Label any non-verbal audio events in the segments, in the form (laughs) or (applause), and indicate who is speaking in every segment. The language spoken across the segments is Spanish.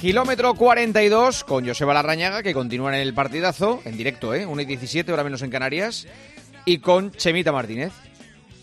Speaker 1: Kilómetro 42 con Joseba Larrañaga, que continúa en el partidazo, en directo, ¿eh? 1 y 17, ahora menos en Canarias. Y con Chemita Martínez.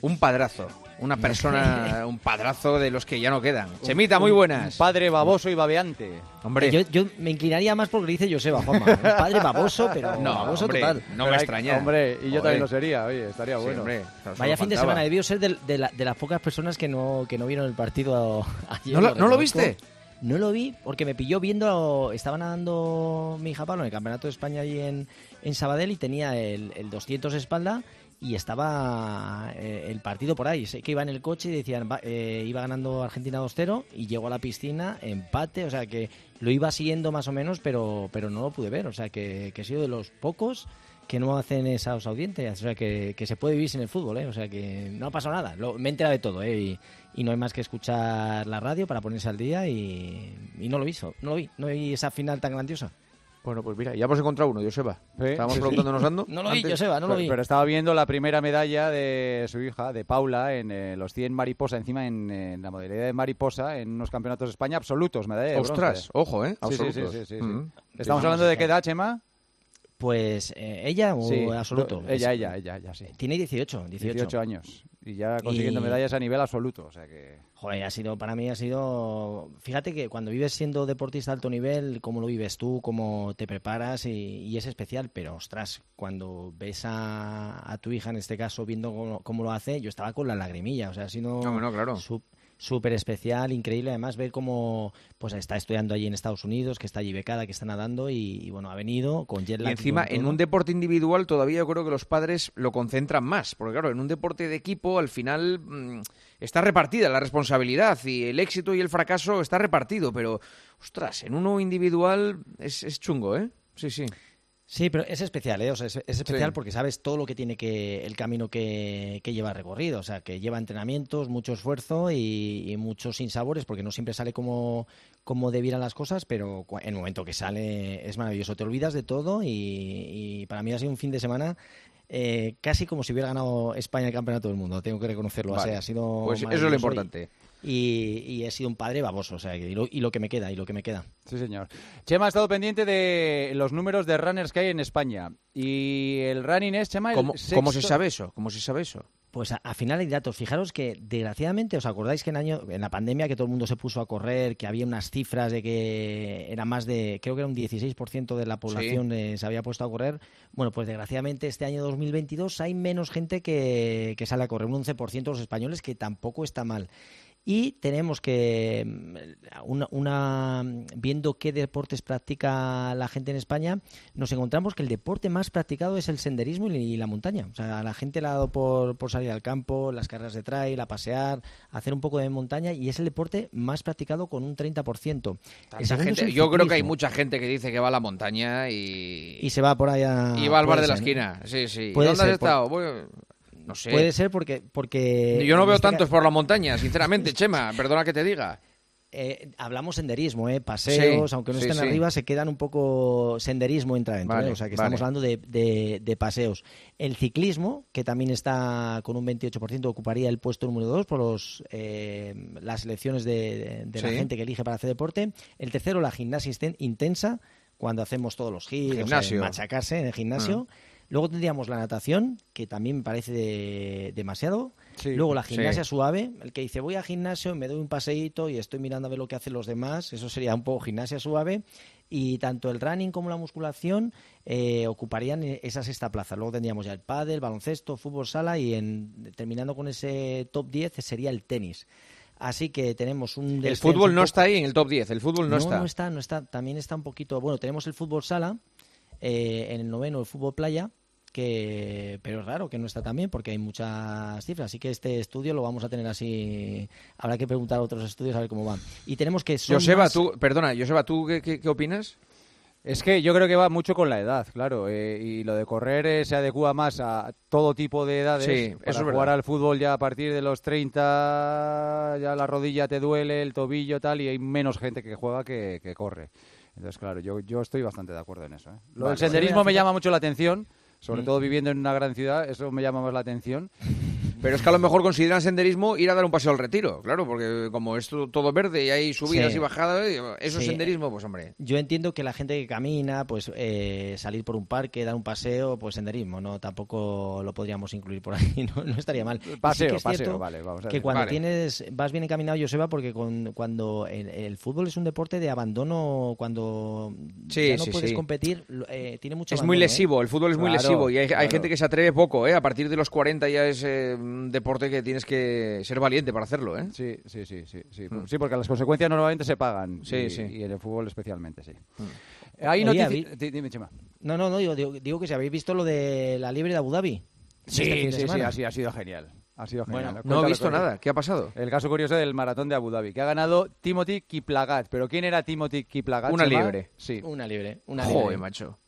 Speaker 1: Un padrazo. Una persona, (laughs) un padrazo de los que ya no quedan. Chemita, muy buenas.
Speaker 2: Un padre baboso y babeante.
Speaker 1: Hombre,
Speaker 3: Yo, yo me inclinaría más porque dice Joseba, Juanma. Un padre baboso, pero
Speaker 1: no,
Speaker 3: baboso
Speaker 1: hombre,
Speaker 3: total.
Speaker 1: no me extraña.
Speaker 2: Hombre, y yo también lo sería, oye, estaría
Speaker 1: Sí,
Speaker 2: bueno.
Speaker 1: hombre,
Speaker 3: Vaya fin de semana, debió ser de, de la- de las pocas personas que no, que no vieron el partido (laughs) ayer.
Speaker 1: ¿No lo- no lo
Speaker 3: reconozco.
Speaker 1: viste?
Speaker 3: No lo vi porque me pilló viendo, estaba nadando mi hija Pablo en el Campeonato de España allí en, en Sabadell y tenía el, el 200 espalda y estaba eh, el partido por ahí. Sé que iba en el coche y decían, eh, iba ganando Argentina 2-0 y llegó a la piscina, empate, o sea que lo iba siguiendo más o menos, pero, pero no lo pude ver. O sea que, que he sido de los pocos que no hacen esas audiencias. O sea, que, que se puede vivir sin el fútbol, ¿eh? O sea, que no ha pasado nada. Lo- me he enterado de todo, ¿eh? Y, y no hay más que escuchar la radio para ponerse al día y, y no lo vi, no lo vi. No vi esa final tan grandiosa.
Speaker 1: Bueno, pues mira, ya hemos encontrado uno, Joseba.
Speaker 2: Sí,
Speaker 1: Estábamos
Speaker 2: sí, sí.
Speaker 1: preguntándonos ando.
Speaker 3: No lo vi. Joseba, no lo
Speaker 2: pero,
Speaker 3: vi.
Speaker 2: pero estaba viendo la primera medalla de su hija, de Paula, en eh, los 100 mariposa, encima en, en la modalidad de mariposa, en unos campeonatos de España absolutos, medalla de
Speaker 1: Ostras,
Speaker 2: bronce.
Speaker 1: ojo, ¿eh?
Speaker 2: Sí, sí, sí,
Speaker 1: Absolutos.
Speaker 2: sí, sí, sí.
Speaker 1: Mm.
Speaker 2: ¿Estamos hablando de qué edad, Chema?
Speaker 3: Pues eh, ella o
Speaker 2: Sí,
Speaker 3: absoluto.
Speaker 2: Ella, ella, ella, ella, sí.
Speaker 3: Tiene 18, 18.
Speaker 2: 18 años. Y ya consiguiendo
Speaker 3: Y-
Speaker 2: medallas a nivel absoluto, o sea que...
Speaker 3: Joder, ha sido, para mí ha sido... Fíjate que cuando vives siendo deportista de alto nivel, cómo lo vives tú, cómo te preparas y, y es especial, pero ostras, cuando ves a, a tu hija, en este caso, viendo cómo, cómo lo hace, yo estaba con la lagrimilla, o sea, ha sido
Speaker 1: No, no, claro.
Speaker 3: Súper especial, increíble, además ver cómo pues está estudiando allí en Estados Unidos, que está allí becada, que está nadando y, y, bueno, ha venido con jet
Speaker 1: Y encima, en un deporte individual todavía yo creo que los padres lo concentran más, porque claro, en un deporte de equipo al final mm, está repartida la responsabilidad y el éxito y el fracaso está repartido, pero ostras, en uno individual es, es chungo, ¿eh? Sí, sí.
Speaker 3: Sí, pero es especial, ¿eh? O sea, es, es especial
Speaker 1: Sí.
Speaker 3: porque sabes todo lo que tiene que el camino que, que lleva recorrido, o sea, que lleva entrenamientos, mucho esfuerzo y, y muchos sinsabores, porque no siempre sale como, como debieran las cosas, pero en el momento que sale es maravilloso. Te olvidas de todo y, y para mí ha sido un fin de semana eh, casi como si hubiera ganado España el campeonato del mundo. Tengo que reconocerlo. o
Speaker 1: Vale.
Speaker 3: sea, ha sido
Speaker 1: Pues eso es lo
Speaker 3: y-
Speaker 1: importante.
Speaker 3: Y, y he sido un padre baboso, o sea, y lo, y lo que me queda, y lo que me queda.
Speaker 2: Sí, señor. Chema ha estado pendiente de los números de runners que hay en España. Y el running es, Chema, el
Speaker 1: ¿Cómo, cómo se sabe eso? ¿Cómo se sabe eso?
Speaker 3: Pues a- al final hay datos. Fijaros que, desgraciadamente, ¿os acordáis que en, año, en la pandemia que todo el mundo se puso a correr, que había unas cifras de que era más de, creo que era un 16% de la población eh, se había puesto a correr? Bueno, pues desgraciadamente este año 2022 hay menos gente que, que sale a correr, un 11% de los españoles, que tampoco está mal. Y tenemos que, mm, una, una- viendo qué deportes practica la gente en España, nos encontramos que el deporte más practicado es el senderismo y la montaña. O sea, la gente le ha dado por, por salir al campo, las carreras de trail, a pasear, hacer un poco de montaña y es el deporte más practicado con un 30%. El
Speaker 1: Esa
Speaker 3: segundo es
Speaker 1: gente- yo creo que hay mucha gente que dice que va a la montaña y,
Speaker 3: Y se va por allá.
Speaker 1: y va al bar de la
Speaker 3: ser, ¿no?
Speaker 1: esquina. Sí, sí. ¿Dónde has
Speaker 3: ser, por-
Speaker 1: estado? Voy- No sé.
Speaker 3: Puede ser porque... porque
Speaker 1: Yo no veo tantos por la montaña, sinceramente, Chema. Perdona que te diga. (laughs)
Speaker 3: Eh, hablamos senderismo, ¿eh? paseos,
Speaker 1: Sí,
Speaker 3: aunque no
Speaker 1: sí,
Speaker 3: estén
Speaker 1: sí.
Speaker 3: arriba, se quedan un poco senderismo entra dentro,
Speaker 1: Vale,
Speaker 3: ¿eh? o sea que
Speaker 1: vale.
Speaker 3: estamos hablando de, de- de paseos. El ciclismo, que también está con un 28%, ocuparía el puesto número 2 por los, eh, las elecciones de, de la gente que elige para hacer deporte. El tercero, la gimnasia intensa, cuando hacemos todos los giros,
Speaker 1: Gimnasio.
Speaker 3: eh, machacarse en el gimnasio. Luego tendríamos la natación, que también me parece de- demasiado.
Speaker 2: Sí.
Speaker 3: Luego la
Speaker 1: Sí.
Speaker 3: gimnasia suave, el que dice voy al gimnasio, me doy un paseíto y estoy mirando a ver lo que hacen los demás, eso sería un poco gimnasia suave. Y tanto el running como la musculación eh, ocuparían eh, esa sexta plaza. Luego tendríamos ya el pádel, baloncesto, fútbol sala y en, terminando con ese top 10 sería el tenis. Así que tenemos un
Speaker 1: El fútbol no está ahí en el top 10. El fútbol no,
Speaker 3: no,
Speaker 1: está.
Speaker 3: no está, no está. También está un poquito. Bueno, tenemos el fútbol sala, eh, en el noveno el fútbol playa, que pero es raro que no está también porque hay muchas cifras. Así que este estudio lo vamos a tener así. Habrá que preguntar a otros estudios a ver cómo van. Y tenemos que
Speaker 1: Joseba,
Speaker 3: más-
Speaker 1: tú, perdona, Joseba, ¿tú qué, qué- qué opinas?
Speaker 2: Es que yo creo que va mucho con la edad, claro. eh, y lo de correr eh, se adecua más a todo tipo de edades.
Speaker 1: Sí,
Speaker 2: Para
Speaker 1: eso es
Speaker 2: jugar al fútbol ya a partir de los 30, ya la rodilla te duele, el tobillo tal, y hay menos gente que juega que, que corre. Entonces, claro, yo, yo estoy bastante de acuerdo en eso. ¿eh? Lo
Speaker 1: Vale.
Speaker 2: del senderismo me llama mucho la atención, sobre
Speaker 1: Mm.
Speaker 2: todo viviendo en una gran ciudad, eso me llama más la atención.
Speaker 1: Pero es que a lo mejor consideran senderismo ir a dar un paseo al retiro, claro, porque como es todo, verde y hay subidas y bajadas, eso es senderismo, pues hombre.
Speaker 3: Yo entiendo que la gente que camina, pues eh, salir por un parque, dar un paseo, pues senderismo, ¿no? Tampoco lo podríamos incluir por ahí, (laughs) no, estaría mal.
Speaker 2: Paseo, paseo, vale, vamos
Speaker 3: a Que cuando tienes, vas bien encaminado, Joseba, porque cuando el, fútbol es un deporte de abandono, cuando ya no puedes competir, eh, tiene mucho
Speaker 1: Es muy lesivo, el fútbol es muy lesivo y hay, gente que se atreve poco, ¿eh? A partir de los 40 ya es eh, un deporte que tienes que ser valiente para hacerlo, ¿eh?
Speaker 2: Sí, sí, sí, sí. Sí, mm. sí porque las consecuencias normalmente se pagan. Sí, y, sí. Y en el fútbol especialmente, sí. Mm. Hay Dime, Chema.
Speaker 3: No, no, no, digo, digo, que si habéis visto lo de la libre de Abu Dhabi.
Speaker 2: Sí, este sí, sí, sí, ha sido genial. Ha sido genial.
Speaker 1: no he visto nada. ¿Qué ha pasado?
Speaker 2: El caso curioso del maratón de Abu Dhabi, que ha ganado Timothy Kiplagat. ¿Pero quién era Timothy Kiplagat?
Speaker 1: Una libre.
Speaker 3: Sí. Una libre. Una
Speaker 1: Joder, macho.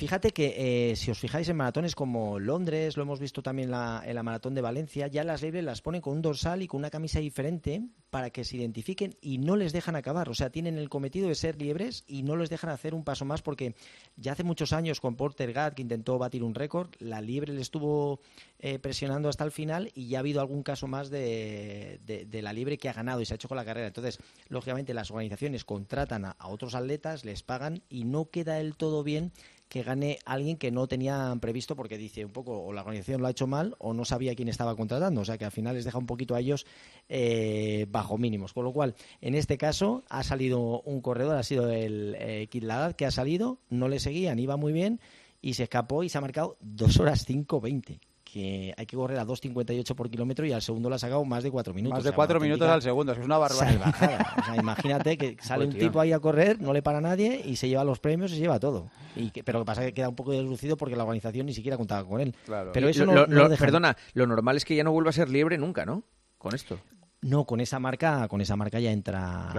Speaker 3: Fíjate que eh, si os fijáis en maratones como Londres, lo hemos visto también la, en la maratón de Valencia, ya las libres las ponen con un dorsal y con una camisa diferente para que se identifiquen y no les dejan acabar. O sea, tienen el cometido de ser libres y no les dejan hacer un paso más porque ya hace muchos años con Porter Gatt, que intentó batir un récord, la libre le estuvo eh, presionando hasta el final y ya ha habido algún caso más de, la libre que ha ganado y se ha hecho con la carrera. Entonces, lógicamente, las organizaciones contratan a otros atletas, les pagan y no queda del todo bien que gane alguien que no tenían previsto porque dice un poco o la organización lo ha hecho mal o no sabía quién estaba contratando. O sea que al final les deja un poquito a ellos eh, bajo mínimos. Con lo cual, en este caso ha salido un corredor, ha sido el eh, que ha salido, no le seguían, iba muy bien y se escapó y se ha marcado 2 horas 5.20 que hay que correr a 2.58 por kilómetro y al segundo le ha sacado más de 4 minutos.
Speaker 2: Más de 4 minutos al segundo, es que una barbaridad.
Speaker 3: O sea, imagínate que (laughs) sale un tipo ahí a correr, no le para nadie y se lleva los premios y se lleva todo. Y pero lo que pasa es que queda un poco deslucido porque la organización ni siquiera contaba con él. Pero eso no,
Speaker 1: Perdona, lo normal es que ya no vuelva a ser libre nunca, ¿no? Con esto.
Speaker 3: No, con esa marca, con esa marca ya entra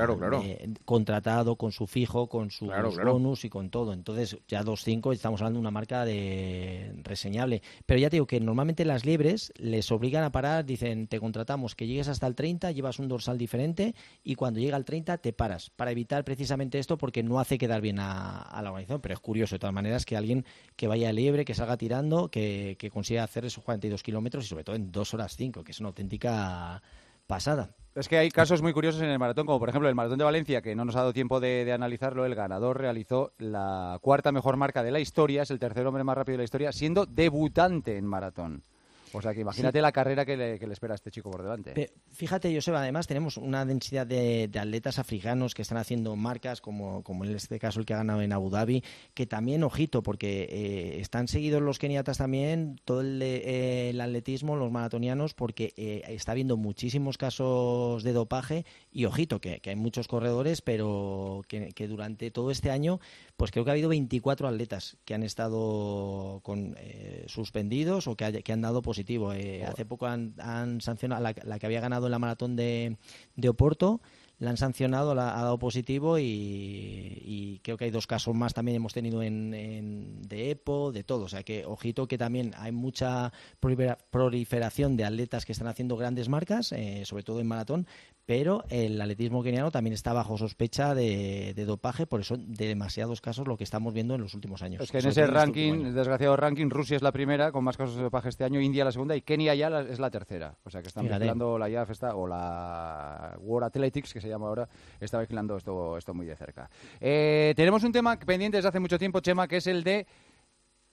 Speaker 3: eh, contratado con su fijo, con su bonus y con todo. Entonces, ya 2.5 estamos hablando de una marca de reseñable. Pero ya te digo que normalmente las liebres les obligan a parar, dicen, te contratamos que llegues hasta el 30, llevas un dorsal diferente y cuando llega al 30 te paras, para evitar precisamente esto porque no hace quedar bien a, la organización. Pero es curioso, de todas maneras, que alguien que vaya liebre, que salga tirando, que, que consiga hacer esos 42 kilómetros y sobre todo en 2 horas 5, que es una auténtica pasada.
Speaker 2: Es que hay casos muy curiosos en el maratón, como por ejemplo el maratón de Valencia, que no nos ha dado tiempo de, analizarlo. El ganador realizó la cuarta mejor marca de la historia, es el tercer hombre más rápido de la historia, siendo debutante en maratón. O sea que imagínate la carrera que le, espera a este chico por delante.
Speaker 3: fíjate, Joseba, además tenemos una densidad de, atletas africanos que están haciendo marcas, como, como en este caso el que ha ganado en Abu Dhabi, que también, ojito, porque eh, están seguidos los keniatas también, todo el, eh, atletismo, los maratonianos, porque eh, está habiendo muchísimos casos de dopaje y, ojito, que, hay muchos corredores, pero que, que durante todo este año pues creo que ha habido 24 atletas que han estado con, eh, suspendidos o que, que, han dado positivo. Eh, hace poco han, sancionado la, la, que había ganado en la maratón de, de Oporto la han sancionado, la, ha dado positivo y, creo que hay dos casos más también hemos tenido en, de EPO, de todo. O sea que, ojito, que también hay mucha proliferación de atletas que están haciendo grandes marcas, eh, sobre todo en maratón, pero el atletismo keniano también está bajo sospecha de, dopaje, por eso de demasiados casos lo que estamos viendo en los últimos años.
Speaker 2: Es que en ese ranking, el desgraciado ranking, Rusia es la primera con más casos de dopaje este año, India la segunda y Kenia ya es la tercera. O sea que están mezclando la IAF o la World Athletics, que se llama ahora, está vigilando esto, esto muy de cerca. Eh, tenemos un tema pendiente desde hace mucho tiempo, Chema, que es el de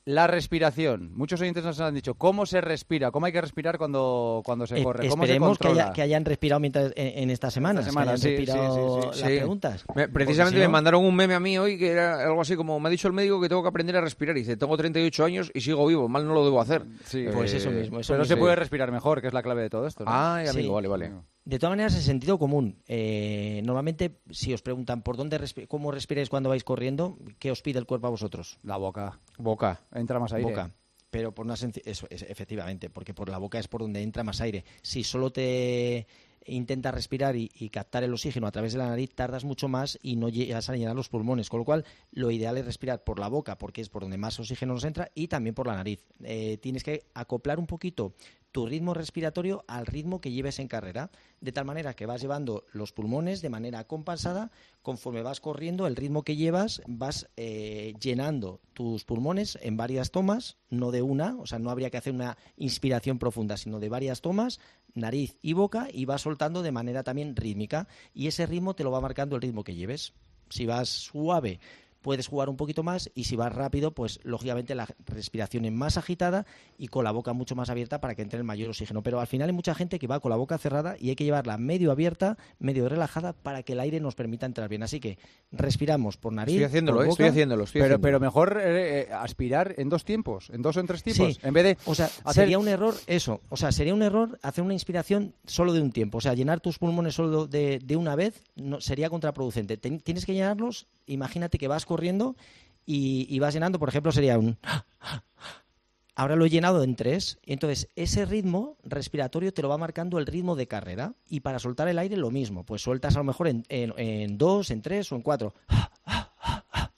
Speaker 2: la respiración. Muchos oyentes nos han dicho cómo se respira, cómo hay que respirar cuando, cuando se eh, corre. ¿Cómo
Speaker 3: esperemos que, que, hayan respirado mientras, en, estas semanas. Esta respirado las preguntas.
Speaker 1: precisamente me mandaron un meme a mí hoy que era algo así como: me ha dicho el médico que tengo que aprender a respirar. Y dice: Tengo 38 años y sigo vivo, mal no lo debo hacer.
Speaker 3: pues eso mismo.
Speaker 2: pero se puede respirar mejor, que es la clave de todo esto.
Speaker 1: Ah, amigo, vale, vale.
Speaker 3: De todas maneras, el sentido común. Eh, normalmente, si os preguntan por dónde cómo respiráis cuando vais corriendo, ¿qué os pide el cuerpo a vosotros?
Speaker 2: La boca.
Speaker 1: Boca.
Speaker 2: Entra más aire.
Speaker 3: Boca. Pero por una eso, efectivamente, porque por la boca es por donde entra más aire. Si solo te intentas respirar y, captar el oxígeno a través de la nariz, tardas mucho más y no llegas a llenar los pulmones. Con lo cual, lo ideal es respirar por la boca, porque es por donde más oxígeno nos entra, y también por la nariz. Eh, tienes que acoplar un poquito tu ritmo respiratorio al ritmo que lleves en carrera, de tal manera que vas llevando los pulmones de manera compensada, conforme vas corriendo, el ritmo que llevas, vas eh, llenando tus pulmones en varias tomas, no de una, o sea, no habría que hacer una inspiración profunda, sino de varias tomas, nariz y boca, y vas soltando de manera también rítmica, y ese ritmo te lo va marcando el ritmo que lleves. Si vas suave, puedes jugar un poquito más y si vas rápido, pues lógicamente la respiración es más agitada y con la boca mucho más abierta para que entre el mayor oxígeno. Pero al final hay mucha gente que va con la boca cerrada y hay que llevarla medio abierta, medio relajada para que el aire nos permita entrar bien. Así que respiramos por nariz.
Speaker 1: Estoy haciéndolo,
Speaker 3: por
Speaker 1: estoy haciéndolo. Estoy
Speaker 2: Pero,
Speaker 1: haciéndolo.
Speaker 2: pero mejor eh, eh, aspirar en dos tiempos, en dos o en tres tiempos,
Speaker 3: Sí.
Speaker 2: en vez de
Speaker 3: O sea,
Speaker 2: hacer-
Speaker 3: sería un error eso. O sea, sería un error hacer una inspiración solo de un tiempo. O sea, llenar tus pulmones solo de, de una vez no, sería contraproducente. Ten- tienes que llenarlos. Imagínate que vas corriendo y, vas llenando, por ejemplo, sería un. (gasps) Ahora lo he llenado en tres. Entonces, ese ritmo respiratorio te lo va marcando el ritmo de carrera. Y para soltar el aire, lo mismo. Pues sueltas a lo mejor en- en dos, en tres o en cuatro. (gasps)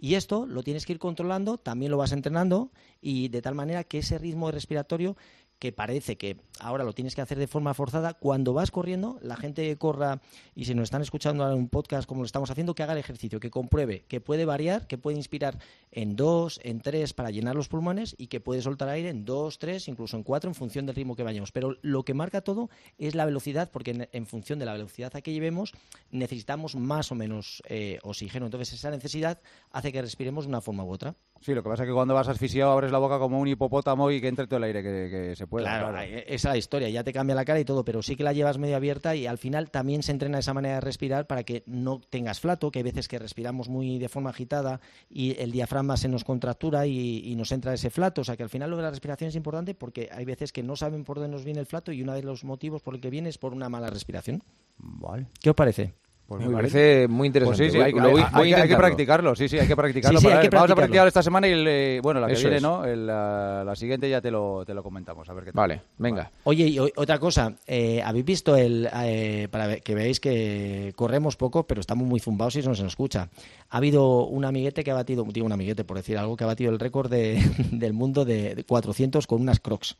Speaker 3: Y esto lo tienes que ir controlando, también lo vas entrenando y de tal manera que ese ritmo respiratorio que parece que ahora lo tienes que hacer de forma forzada, cuando vas corriendo, la gente que corra y si nos están escuchando en un podcast como lo estamos haciendo, que haga el ejercicio, que compruebe que puede variar, que puede inspirar en dos, en tres para llenar los pulmones y que puede soltar aire en dos, tres, incluso en cuatro en función del ritmo que vayamos. Pero lo que marca todo es la velocidad, porque en, en función de la velocidad a que llevemos necesitamos más o menos eh, oxígeno. Entonces esa necesidad hace que respiremos de una forma u otra.
Speaker 2: Sí, lo que pasa es que cuando vas asfixiado abres la boca como un hipopótamo y que entre todo el aire que, que se pueda.
Speaker 3: Claro,
Speaker 2: claro.
Speaker 3: esa es la historia, ya te cambia la cara y todo, pero sí que la llevas medio abierta y al final también se entrena esa manera de respirar para que no tengas flato, que hay veces que respiramos muy de forma agitada y el diafragma se nos contractura y, y nos entra ese flato, o sea que al final lo de la respiración es importante porque hay veces que no saben por dónde nos viene el flato y uno de los motivos por el que viene es por una mala respiración.
Speaker 2: Vale.
Speaker 3: ¿Qué os parece?
Speaker 2: Pues
Speaker 1: Me
Speaker 2: muy bien.
Speaker 1: parece muy
Speaker 2: Pues
Speaker 1: interesante.
Speaker 2: sí, sí, hay,
Speaker 1: lo
Speaker 2: hay-
Speaker 1: voy-
Speaker 2: hay-
Speaker 1: voy a
Speaker 2: hay que practicarlo, sí, sí, hay que practicarlo.
Speaker 3: Sí, sí,
Speaker 2: para
Speaker 3: hay
Speaker 2: ver,
Speaker 3: que
Speaker 2: Vamos a
Speaker 3: practicarlo.
Speaker 2: practicar esta semana y, el, eh, bueno, la que
Speaker 1: Eso
Speaker 2: viene,
Speaker 1: es.
Speaker 2: ¿no? El, la, la siguiente ya te lo, te lo comentamos, a ver qué tal.
Speaker 1: Vale, venga.
Speaker 3: Oye, y otra cosa, eh, habéis visto el eh, para que veáis que corremos poco, pero estamos muy zumbados y eso no se nos escucha. Ha habido un amiguete que ha batido, digo un amiguete por decir algo, que ha batido el récord de- (laughs) del mundo de, de 400 con unas Crocs.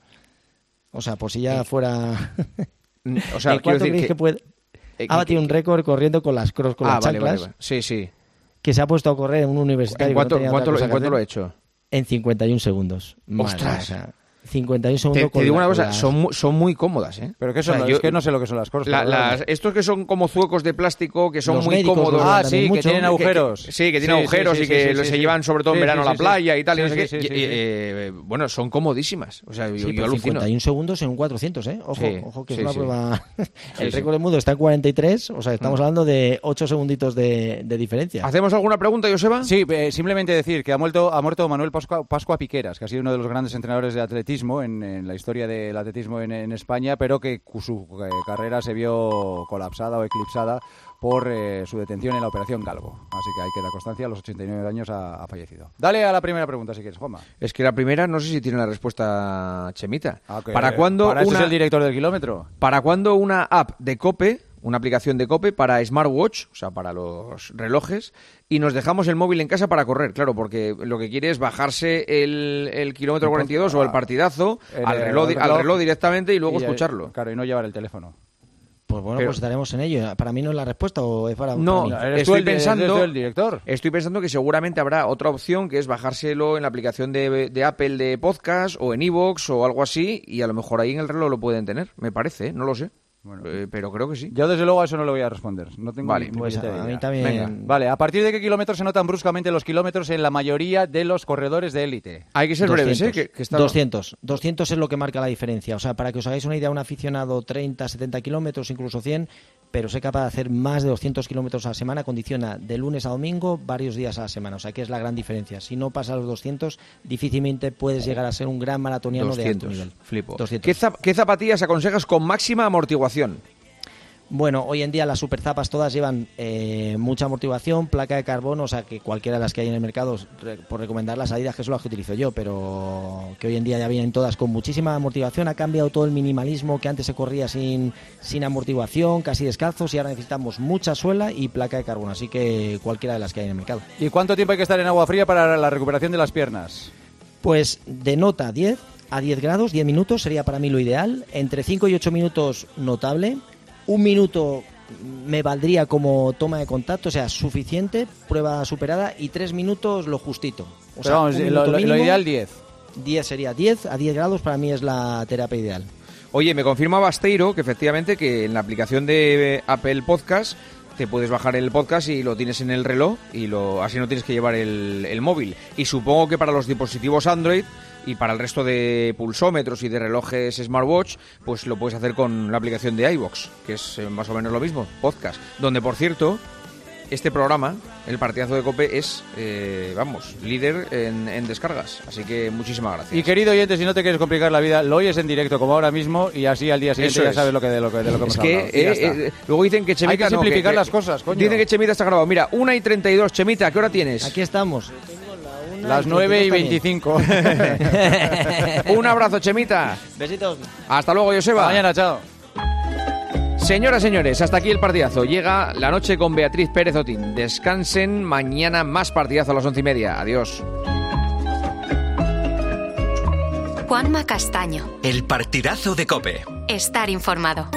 Speaker 3: O sea, por si ya fuera. (laughs)
Speaker 1: O sea,
Speaker 3: ¿En
Speaker 1: quiero
Speaker 3: cuánto
Speaker 1: decir
Speaker 3: creéis
Speaker 1: que...
Speaker 3: que puede?
Speaker 1: Eh,
Speaker 3: Ha batido un récord corriendo con las Crocs, con
Speaker 1: Ah,
Speaker 3: las
Speaker 1: vale,
Speaker 3: chanclas,
Speaker 1: vale, vale. Sí, sí.
Speaker 3: que se ha puesto a correr en un universitario.
Speaker 1: ¿En
Speaker 3: que no
Speaker 1: cuánto, cuánto lo- en cuánto lo
Speaker 3: hacer.
Speaker 1: hecho?
Speaker 3: En 51 segundos. Madre,
Speaker 1: Ostras.
Speaker 3: o sea, 51 segundos
Speaker 1: Te, te digo una cosa,
Speaker 3: las-
Speaker 1: son, mu- son muy cómodas, ¿eh?
Speaker 2: Pero ¿qué son?
Speaker 1: O sea, yo-
Speaker 2: es que no sé lo que son las cosas.
Speaker 1: La- las- estos que son como zuecos de plástico, que son
Speaker 3: Los
Speaker 1: muy cómodos.
Speaker 2: Ah, sí, que tienen
Speaker 3: Que-
Speaker 2: agujeros.
Speaker 1: Sí, que tienen agujeros
Speaker 2: sí,
Speaker 1: y
Speaker 2: sí,
Speaker 1: que
Speaker 2: sí,
Speaker 1: lo-
Speaker 2: sí,
Speaker 1: se
Speaker 2: sí.
Speaker 1: llevan sobre todo en verano
Speaker 2: sí,
Speaker 1: a la playa y tal. y no sé qué. eh, bueno, son comodísimas. O sea, yo,
Speaker 3: Sí,
Speaker 1: yo
Speaker 3: pero
Speaker 1: alucino.
Speaker 3: 51 segundos en un 400, ¿eh? Ojo,
Speaker 1: Sí,
Speaker 3: ojo que
Speaker 1: sí,
Speaker 3: es una
Speaker 1: sí.
Speaker 3: prueba. (laughs) el récord del mundo está en 43, o sea, estamos
Speaker 1: Mm.
Speaker 3: hablando de 8 segunditos de, de diferencia.
Speaker 1: ¿Hacemos alguna pregunta, Joseba?
Speaker 2: Sí, eh, simplemente decir que ha muerto, ha muerto Manuel Pascua Piqueras, que ha sido uno de los grandes entrenadores de atletismo en, en la historia del atletismo en, en España, pero que su eh, carrera se vio colapsada o eclipsada por eh, su detención en la operación Galgo. Así que ahí queda constancia, a los 89 años ha, ha fallecido. Dale a la primera pregunta si quieres, Juanma.
Speaker 1: Es que la primera no sé si tiene la respuesta Chemita.
Speaker 2: Ah,
Speaker 1: ¿Para cuándo
Speaker 2: Para
Speaker 1: una,
Speaker 2: es el director del kilómetro.
Speaker 1: ¿Para cuándo una app de Cope, una aplicación de Cope para smartwatch, o sea, para los relojes, y nos dejamos el móvil en casa para correr? Claro, porque lo que quiere es bajarse el, el kilómetro 42 o el partidazo
Speaker 2: El-
Speaker 1: al reloj,
Speaker 2: el
Speaker 1: al
Speaker 2: reloj.
Speaker 1: directamente y luego
Speaker 2: Y,
Speaker 1: escucharlo.
Speaker 2: Claro, y no llevar el teléfono.
Speaker 3: Pues bueno,
Speaker 1: Pero-
Speaker 3: pues estaremos en ello. ¿Para mí no es la respuesta o es para.?
Speaker 1: No,
Speaker 3: para mí?
Speaker 1: Estoy pensando-
Speaker 2: el director.
Speaker 1: Estoy pensando que seguramente habrá otra opción que es bajárselo en la aplicación de, de Apple de podcast o en iVoox o algo así y a lo mejor ahí en el reloj lo pueden tener, me parece, ¿eh? no lo sé.
Speaker 2: Bueno.
Speaker 1: Eh, pero creo que sí.
Speaker 2: Yo desde luego a eso no le voy a responder. No tengo
Speaker 1: Vale,
Speaker 3: pues a- a mí también-
Speaker 2: Venga, vale. ¿A partir de qué kilómetros se notan bruscamente los kilómetros en la mayoría de los corredores de élite?
Speaker 1: Hay que ser breves, ¿eh?
Speaker 3: 200,
Speaker 1: Que, que está-
Speaker 3: 200. 200 es lo que marca la diferencia. O sea, para que os hagáis una idea, un aficionado 30, 70 kilómetros, incluso 100, pero sé capaz de hacer más de 200 kilómetros a la semana, condiciona de lunes a domingo varios días a la semana. O sea, que es la gran diferencia. Si no pasas los 200, difícilmente puedes llegar a ser un gran maratoniano de alto
Speaker 1: 200,
Speaker 3: nivel.
Speaker 1: flipo.
Speaker 3: 200.
Speaker 1: ¿Qué, zap- qué zapatillas aconsejas con máxima amortiguación?
Speaker 3: Bueno, hoy en día las superzapas todas llevan eh, mucha amortiguación, placa de carbono, o sea que cualquiera de las que hay en el mercado, re- por recomendar las Adidas, que son las que utilizo yo, pero que hoy en día ya vienen todas con muchísima amortiguación. Ha cambiado todo el minimalismo que antes se corría sin, sin amortiguación, casi descalzos, y ahora necesitamos mucha suela y placa de carbono, así que cualquiera de las que hay en el mercado.
Speaker 2: ¿Y cuánto tiempo hay que estar en agua fría para la recuperación de las piernas?
Speaker 3: Pues de nota 10, a 10 grados, 10 minutos sería para mí lo ideal. Entre 5 y 8 minutos, notable. Un minuto me valdría como toma de contacto, o sea, suficiente, prueba superada. Y 3 minutos, lo justito. O sea,
Speaker 2: vamos, lo, lo-
Speaker 3: mínimo,
Speaker 2: ideal 10.
Speaker 3: 10 sería 10, a 10 grados para mí es la terapia ideal.
Speaker 1: Oye, me confirma Basteiro que efectivamente que en la aplicación de Apple Podcast te puedes bajar el podcast y lo tienes en el reloj y lo así no tienes que llevar el, el móvil. Y supongo que para los dispositivos Android y para el resto de pulsómetros y de relojes smartwatch, pues lo puedes hacer con la aplicación de iVox, que es eh, más o menos lo mismo, podcast. Donde, por cierto, este programa, el partidazo de Cope, es, eh, vamos, líder en, en descargas. Así que muchísimas gracias.
Speaker 2: Y querido oyente, si no te quieres complicar la vida, lo oyes en directo como ahora mismo y así al día siguiente
Speaker 1: Eso
Speaker 2: ya
Speaker 1: es.
Speaker 2: sabes lo que, de lo que, de lo que hemos
Speaker 1: Es que
Speaker 2: hablado.
Speaker 1: Eh, eh, luego dicen que Chemita
Speaker 2: Hay que
Speaker 1: no,
Speaker 2: simplificar las cosas, coño.
Speaker 1: Dicen que Chemita está grabado. Mira, 1 y 32. Chemita, ¿qué hora tienes?
Speaker 3: Aquí estamos.
Speaker 2: Las 9 y
Speaker 3: 25
Speaker 2: 25. (laughs)
Speaker 1: Un abrazo, Chemita.
Speaker 3: Besitos.
Speaker 1: Hasta luego, Joseba.
Speaker 2: Hasta mañana, chao.
Speaker 1: Señoras, señores, hasta aquí el partidazo. Llega la noche con Beatriz Pérez Otín. Descansen. Mañana más partidazo a las once y media. Adiós.
Speaker 4: Juanma Castaño.
Speaker 5: El partidazo de Cope.
Speaker 4: Estar informado.